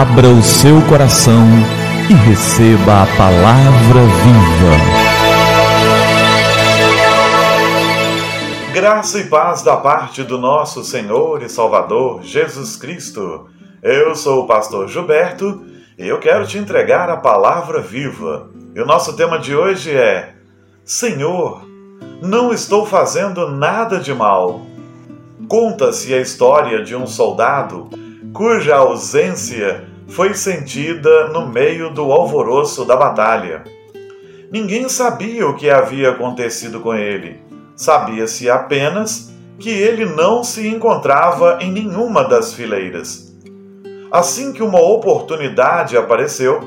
Abra o seu coração e receba a palavra viva. Graça e paz da parte do nosso Senhor e Salvador Jesus Cristo. Eu sou o pastor Gilberto e eu quero te entregar a palavra viva. E o nosso tema de hoje é: Senhor, não estou fazendo nada de mal. Conta-se a história de um soldado cuja ausência foi sentida no meio do alvoroço da batalha. Ninguém sabia o que havia acontecido com ele. Sabia-se apenas que ele não se encontrava em nenhuma das fileiras. Assim que uma oportunidade apareceu,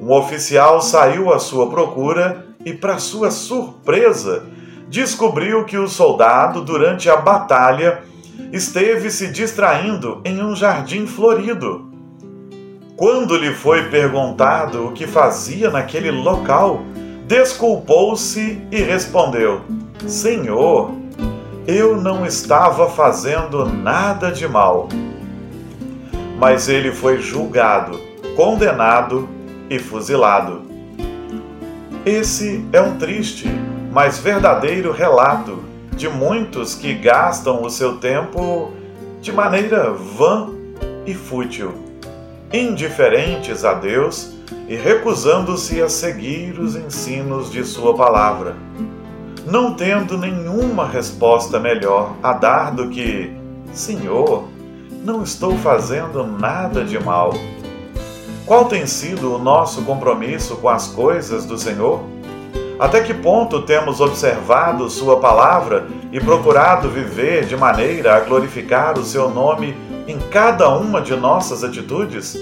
um oficial saiu à sua procura e, para sua surpresa, descobriu que o soldado, durante a batalha, esteve se distraindo em um jardim florido. Quando lhe foi perguntado o que fazia naquele local, desculpou-se e respondeu: Senhor, eu não estava fazendo nada de mal. Mas ele foi julgado, condenado e fuzilado. Esse é um triste, mas verdadeiro relato de muitos que gastam o seu tempo de maneira vã e fútil, indiferentes a Deus e recusando-se a seguir os ensinos de Sua palavra, não tendo nenhuma resposta melhor a dar do que: Senhor, não estou fazendo nada de mal. Qual tem sido o nosso compromisso com as coisas do Senhor? Até que ponto temos observado Sua palavra e procurado viver de maneira a glorificar o Seu nome em cada uma de nossas atitudes?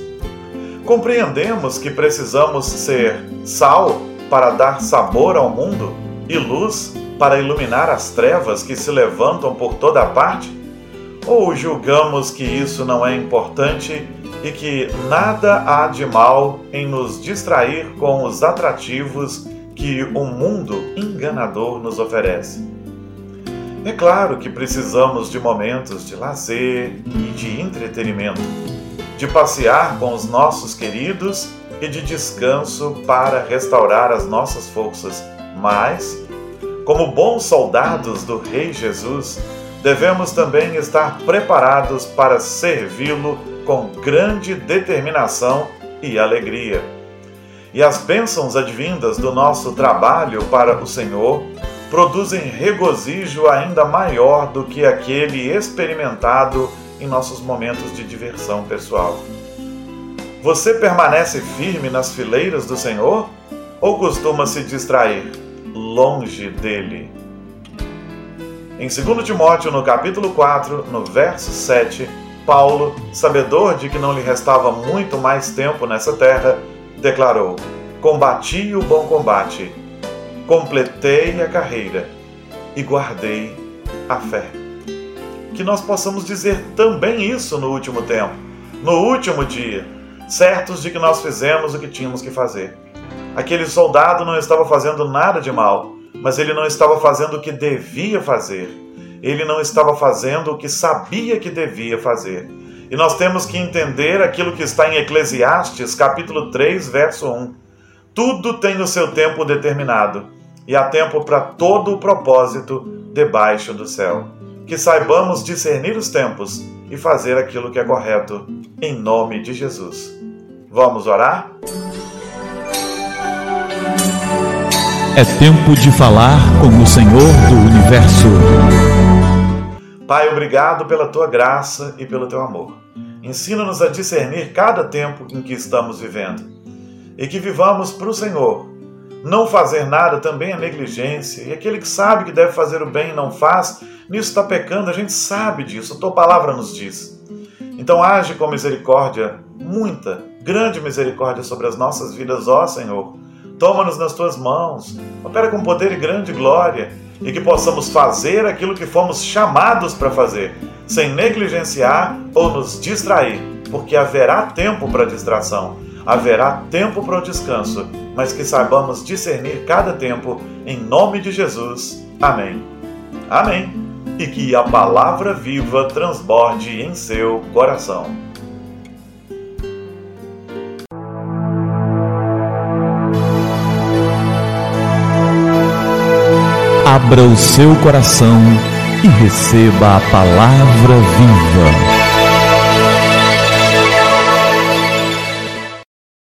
Compreendemos que precisamos ser sal para dar sabor ao mundo e luz para iluminar as trevas que se levantam por toda parte? Ou julgamos que isso não é importante e que nada há de mal em nos distrair com os atrativos que o mundo enganador nos oferece. É claro que precisamos de momentos de lazer e de entretenimento, de passear com os nossos queridos e de descanso para restaurar as nossas forças, mas, como bons soldados do Rei Jesus, devemos também estar preparados para servi-lo com grande determinação e alegria. E as bênçãos advindas do nosso trabalho para o Senhor produzem regozijo ainda maior do que aquele experimentado em nossos momentos de diversão pessoal. Você permanece firme nas fileiras do Senhor ou costuma se distrair longe dele? Em 2 Timóteo, no capítulo 4, no verso 7, Paulo, sabedor de que não lhe restava muito mais tempo nessa terra, declarou: Combati o bom combate, completei a carreira e guardei a fé. Que nós possamos dizer também isso no último tempo, no último dia, certos de que nós fizemos o que tínhamos que fazer. Aquele soldado não estava fazendo nada de mal, mas ele não estava fazendo o que devia fazer. Ele não estava fazendo o que sabia que devia fazer. E nós temos que entender aquilo que está em Eclesiastes, capítulo 3, verso 1. Tudo tem o seu tempo determinado, e há tempo para todo o propósito debaixo do céu. Que saibamos discernir os tempos e fazer aquilo que é correto, em nome de Jesus. Vamos orar? É tempo de falar com o Senhor do universo. Pai, obrigado pela tua graça e pelo teu amor. Ensina-nos a discernir cada tempo em que estamos vivendo e que vivamos para o Senhor. Não fazer nada também é negligência, e aquele que sabe que deve fazer o bem e não faz, nisso está pecando, a gente sabe disso, a tua palavra nos diz. Então age com misericórdia, muita, grande misericórdia sobre as nossas vidas, ó Senhor. Toma-nos nas tuas mãos, opera com poder e grande glória, e que possamos fazer aquilo que fomos chamados para fazer, sem negligenciar ou nos distrair, porque haverá tempo para distração, haverá tempo para o descanso, mas que saibamos discernir cada tempo, em nome de Jesus. Amém. Amém. E que a palavra viva transborde em seu coração. Abra o seu coração e receba a palavra viva.